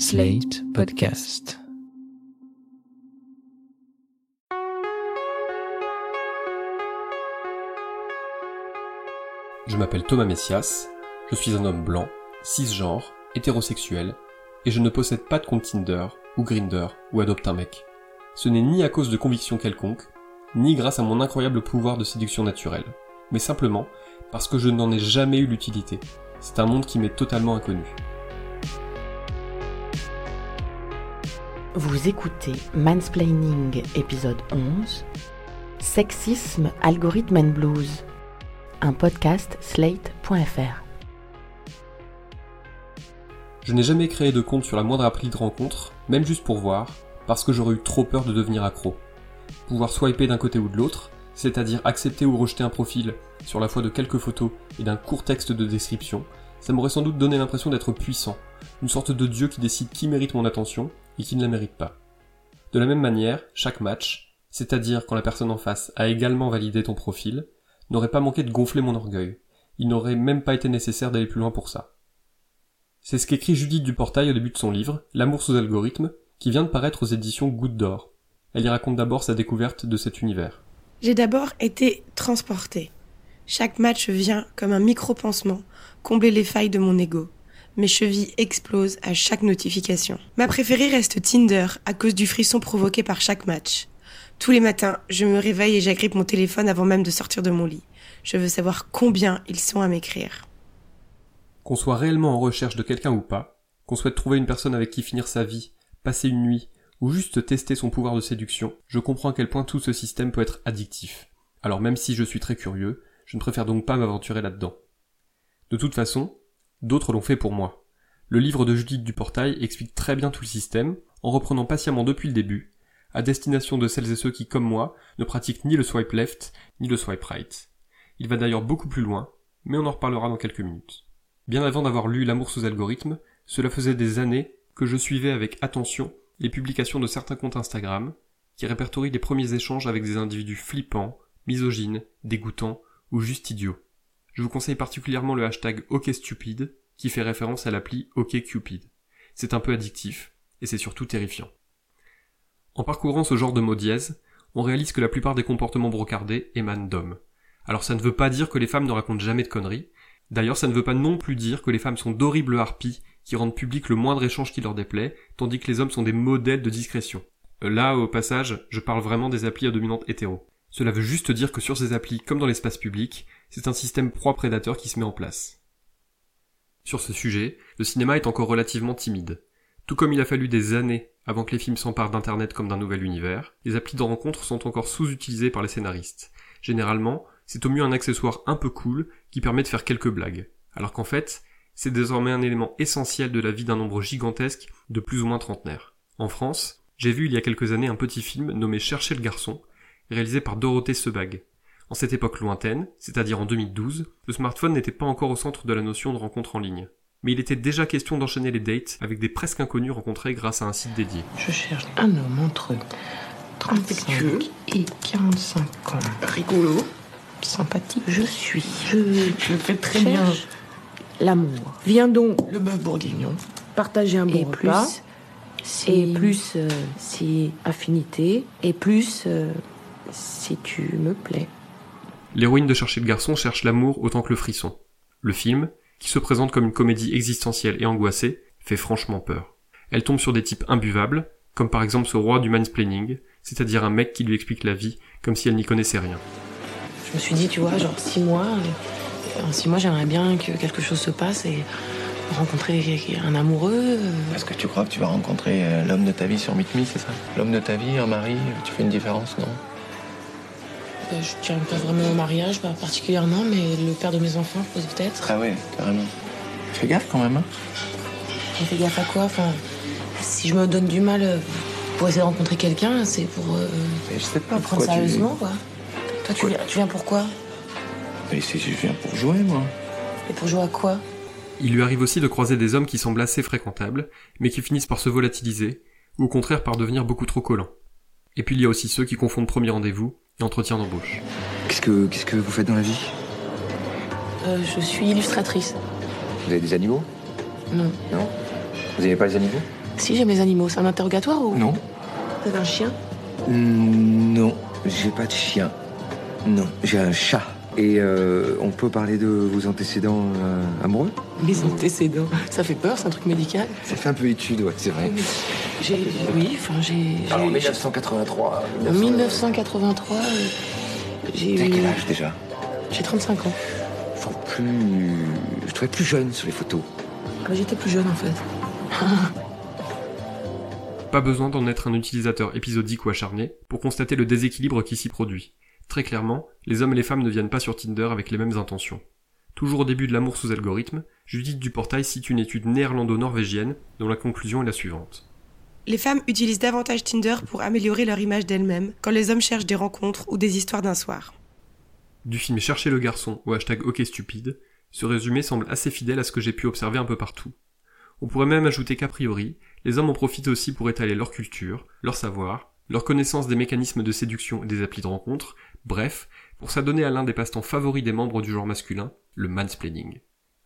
Slate Podcast. Je m'appelle Thomas Messias, je suis un homme blanc, cisgenre, hétérosexuel, et je ne possède pas de compte Tinder, ou Grinder, ou Adopte un mec. Ce n'est ni à cause de convictions quelconques, ni grâce à mon incroyable pouvoir de séduction naturelle, mais simplement parce que je n'en ai jamais eu l'utilité. C'est un monde qui m'est totalement inconnu. Vous écoutez Mansplaining épisode 11 Sexisme, algorithme and blues un podcast slate.fr Je n'ai jamais créé de compte sur la moindre appli de rencontre, même juste pour voir, parce que j'aurais eu trop peur de devenir accro. Pouvoir swiper d'un côté ou de l'autre, c'est-à-dire accepter ou rejeter un profil sur la foi de quelques photos et d'un court texte de description, ça m'aurait sans doute donné l'impression d'être puissant, une sorte de dieu qui décide qui mérite mon attention et qui ne la mérite pas. De la même manière, chaque match, c'est-à-dire quand la personne en face a également validé ton profil, n'aurait pas manqué de gonfler mon orgueil. Il n'aurait même pas été nécessaire d'aller plus loin pour ça. C'est ce qu'écrit Judith Duportail au début de son livre, L'amour sous algorithme, qui vient de paraître aux éditions Goutte d'Or. Elle y raconte d'abord sa découverte de cet univers. J'ai d'abord été transportée. Chaque match vient comme un micro-pansement, combler les failles de mon ego. Mes chevilles explosent à chaque notification. Ma préférée reste Tinder à cause du frisson provoqué par chaque match. Tous les matins, je me réveille et j'agrippe mon téléphone avant même de sortir de mon lit. Je veux savoir combien ils sont à m'écrire. Qu'on soit réellement en recherche de quelqu'un ou pas, qu'on souhaite trouver une personne avec qui finir sa vie, passer une nuit, ou juste tester son pouvoir de séduction, je comprends à quel point tout ce système peut être addictif. Alors même si je suis très curieux, je ne préfère donc pas m'aventurer là-dedans. De toute façon, d'autres l'ont fait pour moi. Le livre de Judith Duportail explique très bien tout le système, en reprenant patiemment depuis le début, à destination de celles et ceux qui, comme moi, ne pratiquent ni le swipe left, ni le swipe right. Il va d'ailleurs beaucoup plus loin, mais on en reparlera dans quelques minutes. Bien avant d'avoir lu L'amour sous algorithme, cela faisait des années que je suivais avec attention les publications de certains comptes Instagram, qui répertorient les premiers échanges avec des individus flippants, misogynes, dégoûtants ou juste idiots. Je vous conseille particulièrement le hashtag OkStupid, qui fait référence à l'appli OkCupid. C'est un peu addictif, et c'est surtout terrifiant. En parcourant ce genre de mots dièse, on réalise que la plupart des comportements brocardés émanent d'hommes. Alors ça ne veut pas dire que les femmes ne racontent jamais de conneries. D'ailleurs, ça ne veut pas non plus dire que les femmes sont d'horribles harpies qui rendent public le moindre échange qui leur déplaît, tandis que les hommes sont des modèles de discrétion. Euh, là, au passage, je parle vraiment des applis à dominante hétéro. Cela veut juste dire que sur ces applis, comme dans l'espace public, c'est un système proie-prédateur qui se met en place. Sur ce sujet, le cinéma est encore relativement timide. Tout comme il a fallu des années avant que les films s'emparent d'Internet comme d'un nouvel univers, les applis de rencontre sont encore sous-utilisés par les scénaristes. Généralement, c'est au mieux un accessoire un peu cool qui permet de faire quelques blagues. Alors qu'en fait, c'est désormais un élément essentiel de la vie d'un nombre gigantesque de plus ou moins trentenaires. En France, j'ai vu il y a quelques années un petit film nommé Chercher le garçon, réalisé par Dorothée Sebag. En cette époque lointaine, c'est-à-dire en 2012, le smartphone n'était pas encore au centre de la notion de rencontre en ligne mais il était déjà question d'enchaîner les dates avec des presque inconnus rencontrés grâce à un site dédié. Je cherche un homme entre 35 et 45 ans. Rigolo. Sympathique, je suis. Je, je fais très bien. L'amour. Viens donc. Le bœuf bourguignon. Partager un bon Et repas. plus, Et plus euh, si affinité. Et plus euh, si tu me plais. L'héroïne de Chercher le garçon cherche l'amour autant que le frisson. Le film, qui se présente comme une comédie existentielle et angoissée, fait franchement peur. Elle tombe sur des types imbuvables, comme par exemple ce roi du mansplaining, c'est-à-dire un mec qui lui explique la vie comme si elle n'y connaissait rien. Je me suis dit, tu vois, genre six mois. euh, En six mois, j'aimerais bien que quelque chose se passe et rencontrer un amoureux. euh, Est-ce que tu crois que tu vas rencontrer euh, l'homme de ta vie sur Meet Me, c'est ça? L'homme de ta vie, un mari, tu fais une différence, non? Je tiens pas vraiment au mariage, pas particulièrement, mais le père de mes enfants, peut-être. Ah ouais, carrément. Fais gaffe quand même, hein On fait gaffe à quoi? Enfin, si je me donne du mal euh, pour essayer de rencontrer quelqu'un, c'est pour euh, Mais Je sais pas le prendre tu... sérieusement, quoi. Toi, tu Quoi viens, tu viens pourquoi Mais c'est je viens pour jouer, moi. Et pour jouer à quoi? Il lui arrive aussi de croiser des hommes qui semblent assez fréquentables, mais qui finissent par se volatiliser, ou au contraire par devenir beaucoup trop collants. Et puis il y a aussi ceux qui confondent premier rendez-vous et entretien d'embauche. Qu'est-ce que, qu'est-ce que vous faites dans la vie? Euh, Je suis illustratrice. Vous avez des animaux? Non. Non? Vous aimez pas les animaux? Si j'ai mes animaux, c'est un interrogatoire ou? Non. T'avais un chien? Non, j'ai pas de chien. Non, j'ai un chat. Et euh, on peut parler de vos antécédents euh, amoureux? Mes antécédents. Ça fait peur, c'est un truc médical. Ça fait un peu étude, ouais, c'est vrai. J'ai. Oui, enfin, j'ai. Alors, eu- 1983. En 1983, euh, j'ai T'as eu. quel âge déjà? J'ai 35 ans. Faut plus. Je trouvais plus jeune sur les photos. J'étais plus jeune en fait. Pas besoin d'en être un utilisateur épisodique ou acharné pour constater le déséquilibre qui s'y produit. Très clairement, les hommes et les femmes ne viennent pas sur Tinder avec les mêmes intentions. Toujours au début de l'amour sous algorithme, Judith Duportail cite une étude néerlando-norvégienne dont la conclusion est la suivante. Les femmes utilisent davantage Tinder pour améliorer leur image d'elles-mêmes quand les hommes cherchent des rencontres ou des histoires d'un soir. Du film Chercher le garçon au hashtag OK stupide, ce résumé semble assez fidèle à ce que j'ai pu observer un peu partout. On pourrait même ajouter qu'a priori, les hommes en profitent aussi pour étaler leur culture, leur savoir, leur connaissance des mécanismes de séduction et des applis de rencontre, bref, pour s'adonner à l'un des passe-temps favoris des membres du genre masculin, le mansplaining.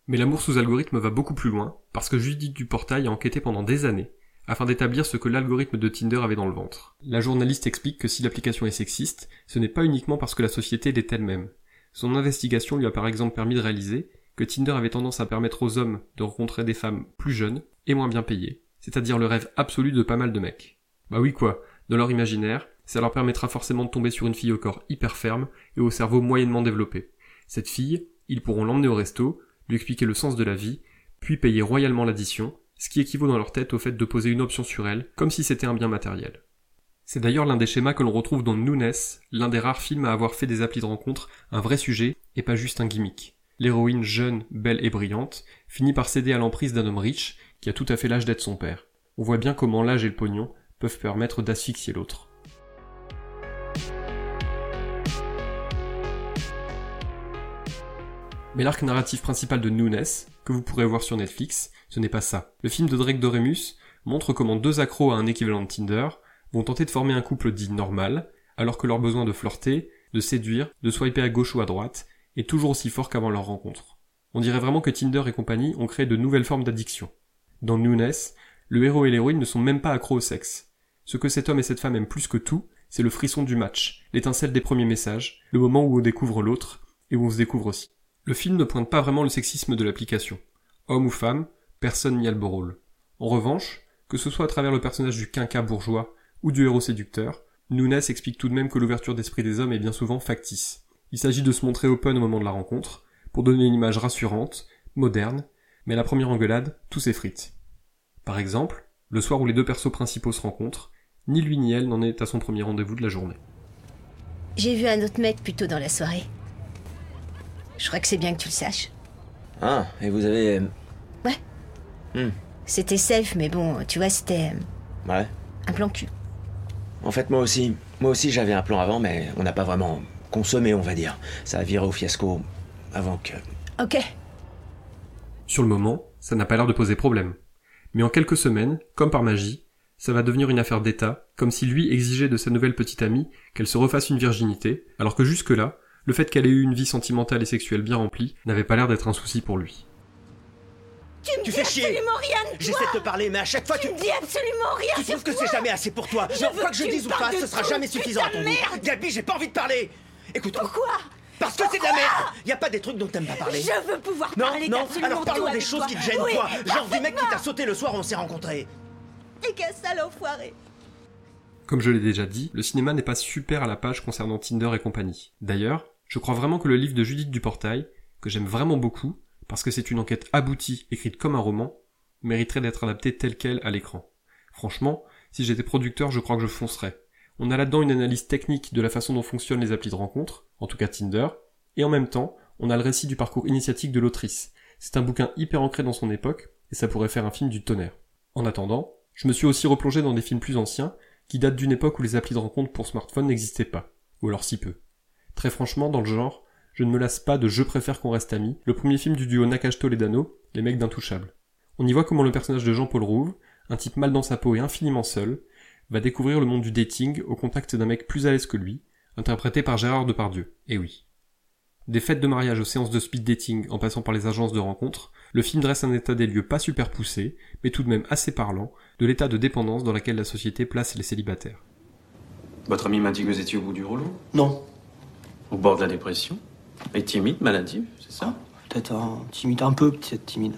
Mais l'amour sous algorithme va beaucoup plus loin, parce que Judith Duportail a enquêté pendant des années, afin d'établir ce que l'algorithme de Tinder avait dans le ventre. La journaliste explique que si l'application est sexiste, ce n'est pas uniquement parce que la société l'est elle-même. Son investigation lui a par exemple permis de réaliser que Tinder avait tendance à permettre aux hommes de rencontrer des femmes plus jeunes et moins bien payées, c'est-à-dire le rêve absolu de pas mal de mecs. Bah oui quoi, leur imaginaire, ça leur permettra forcément de tomber sur une fille au corps hyper ferme et au cerveau moyennement développé. Cette fille, ils pourront l'emmener au resto, lui expliquer le sens de la vie, puis payer royalement l'addition, ce qui équivaut dans leur tête au fait de poser une option sur elle, comme si c'était un bien matériel. C'est d'ailleurs l'un des schémas que l'on retrouve dans Nunes, l'un des rares films à avoir fait des applis de rencontre un vrai sujet et pas juste un gimmick. L'héroïne jeune, belle et brillante finit par céder à l'emprise d'un homme riche qui a tout à fait l'âge d'être son père. On voit bien comment l'âge et le pognon peuvent permettre d'asphyxier l'autre. Mais l'arc narratif principal de Nunes, que vous pourrez voir sur Netflix, ce n'est pas ça. Le film de Drake Doremus montre comment deux accros à un équivalent de Tinder vont tenter de former un couple dit normal, alors que leur besoin de flirter, de séduire, de swiper à gauche ou à droite est toujours aussi fort qu'avant leur rencontre. On dirait vraiment que Tinder et compagnie ont créé de nouvelles formes d'addiction. Dans Nunes, le héros et l'héroïne ne sont même pas accros au sexe. Ce que cet homme et cette femme aiment plus que tout, c'est le frisson du match, l'étincelle des premiers messages, le moment où on découvre l'autre, et où on se découvre aussi. Le film ne pointe pas vraiment le sexisme de l'application. Homme ou femme, personne n'y a le beau rôle. En revanche, que ce soit à travers le personnage du quinca bourgeois ou du héros séducteur, Nunes explique tout de même que l'ouverture d'esprit des hommes est bien souvent factice. Il s'agit de se montrer open au moment de la rencontre, pour donner une image rassurante, moderne, mais à la première engueulade, tout s'effrite. Par exemple, le soir où les deux persos principaux se rencontrent, ni lui ni elle n'en est à son premier rendez-vous de la journée. J'ai vu un autre mec plus tôt dans la soirée. Je crois que c'est bien que tu le saches. Ah, et vous avez... C'était safe, mais bon, tu vois, c'était euh, Ouais. un plan cul. En fait, moi aussi. Moi aussi, j'avais un plan avant, mais on n'a pas vraiment consommé, on va dire. Ça a viré au fiasco avant que... Ok. Sur le moment, ça n'a pas l'air de poser problème. Mais en quelques semaines, comme par magie, ça va devenir une affaire d'État, comme si lui exigeait de sa nouvelle petite amie qu'elle se refasse une virginité, alors que jusque-là, le fait qu'elle ait eu une vie sentimentale et sexuelle bien remplie n'avait pas l'air d'être un souci pour lui. Tu me Tu dis fais chier. absolument rien de J'essaie de te parler, mais à chaque fois, tu... Tu me dis absolument rien Tu trouves que c'est jamais assez pour toi. Je Genre, veux quoi que je que dise ou pas, ce sera jamais suffisant à ton goût. merde. Gabi, j'ai pas envie de parler. Écoute, Pourquoi parce que c'est de la merde. Y a pas des trucs dont t'aimes pas parler. Je veux pouvoir Non, parler non, alors parlons des choses toi. qui te gênent, Oui, toi. Genre du mec qui t'a sauté le soir où on s'est rencontrés Enfoiré. Comme je l'ai déjà dit, le cinéma n'est pas super à la page concernant Tinder et compagnie. D'ailleurs, je crois vraiment que le livre de Judith Duportail, que j'aime vraiment beaucoup, parce que c'est une enquête aboutie, écrite comme un roman, mériterait d'être adapté tel quel à l'écran. Franchement, si j'étais producteur, je crois que je foncerais. On a là-dedans une analyse technique de la façon dont fonctionnent les applis de rencontre, en tout cas Tinder, et en même temps, on a le récit du parcours initiatique de l'autrice. C'est un bouquin hyper ancré dans son époque, et ça pourrait faire un film du tonnerre. En attendant, je me suis aussi replongé dans des films plus anciens, qui datent d'une époque où les applis de rencontre pour smartphone n'existaient pas, ou alors si peu. Très franchement, dans le genre, je ne me lasse pas de Je préfère qu'on reste amis, le premier film du duo Nakash-Toledano, les mecs d'Intouchables. On y voit comment le personnage de Jean-Paul Rouve, un type mal dans sa peau et infiniment seul, va découvrir le monde du dating au contact d'un mec plus à l'aise que lui, interprété par Gérard Depardieu. Et oui. Des fêtes de mariage aux séances de speed dating en passant par les agences de rencontres, le film dresse un état des lieux pas super poussé, mais tout de même assez parlant, de l'état de dépendance dans laquelle la société place les célibataires. Votre ami m'a dit que vous étiez au bout du rouleau Non. Au bord de la dépression Et timide, maladive, c'est ça? Peut-être un timide, un peu peut-être timide.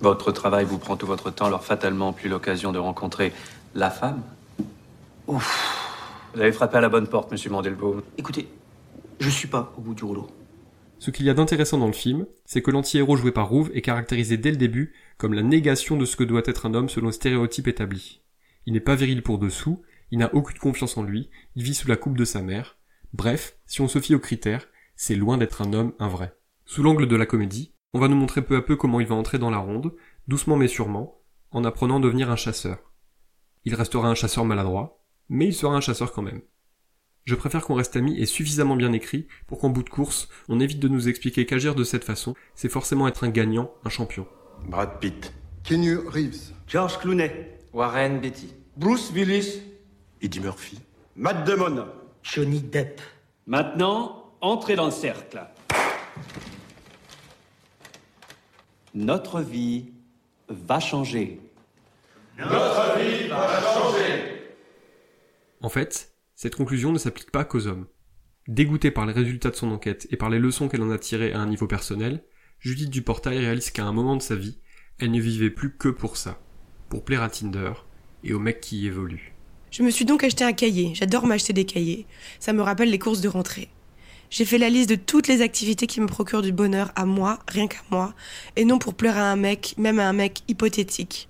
Votre travail vous prend tout votre temps, alors fatalement plus l'occasion de rencontrer la femme Ouf. Vous avez frappé à la bonne porte, monsieur Mandelbaum. Écoutez, je suis pas au bout du rouleau. Ce qu'il y a d'intéressant dans le film, c'est que l'anti-héros joué par Rouve est caractérisé dès le début comme la négation de ce que doit être un homme selon le stéréotype établi. Il n'est pas viril pour dessous, il n'a aucune confiance en lui, il vit sous la coupe de sa mère. Bref, si on se fie aux critères, c'est loin d'être un homme, un vrai. Sous l'angle de la comédie, on va nous montrer peu à peu comment il va entrer dans la ronde, doucement mais sûrement, en apprenant à devenir un chasseur. Il restera un chasseur maladroit, mais il sera un chasseur quand même. Je préfère qu'on reste amis et suffisamment bien écrit pour qu'en bout de course, on évite de nous expliquer qu'agir de cette façon, c'est forcément être un gagnant, un champion. Brad Pitt. Kenny Reeves. George Clooney. Warren Beatty. Bruce Willis. Eddie Murphy. Matt Damon. Johnny Depp. Maintenant, entrez dans le cercle. Notre vie va changer. Notre vie va changer. En fait, cette conclusion ne s'applique pas qu'aux hommes. Dégoûtée par les résultats de son enquête et par les leçons qu'elle en a tirées à un niveau personnel, Judith Duportail réalise qu'à un moment de sa vie, elle ne vivait plus que pour ça, pour plaire à Tinder et aux mecs qui y évoluent. Je me suis donc acheté un cahier, j'adore m'acheter des cahiers, ça me rappelle les courses de rentrée. J'ai fait la liste de toutes les activités qui me procurent du bonheur à moi, rien qu'à moi, et non pour plaire à un mec, même à un mec hypothétique.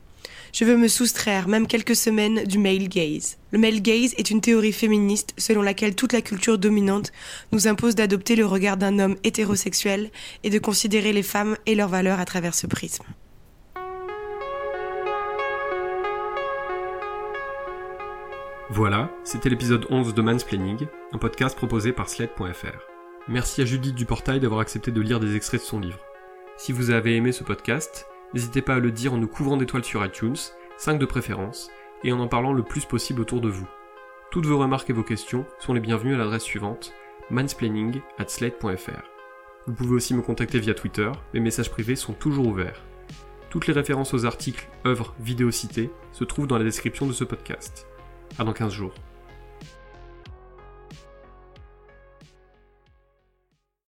Je veux me soustraire, même quelques semaines, du male gaze. Le male gaze est une théorie féministe selon laquelle toute la culture dominante nous impose d'adopter le regard d'un homme hétérosexuel et de considérer les femmes et leurs valeurs à travers ce prisme. Voilà, c'était l'épisode 11 de Mansplaining, un podcast proposé par Sled.fr. Merci à Judith Duportail d'avoir accepté de lire des extraits de son livre. Si vous avez aimé ce podcast, n'hésitez pas à le dire en nous couvrant d'étoiles sur iTunes, 5 de préférence, et en en parlant le plus possible autour de vous. Toutes vos remarques et vos questions sont les bienvenues à l'adresse suivante mansplaining at slate.fr. Vous pouvez aussi me contacter via Twitter, mes messages privés sont toujours ouverts. Toutes les références aux articles, œuvres, vidéos citées se trouvent dans la description de ce podcast. À dans 15 jours.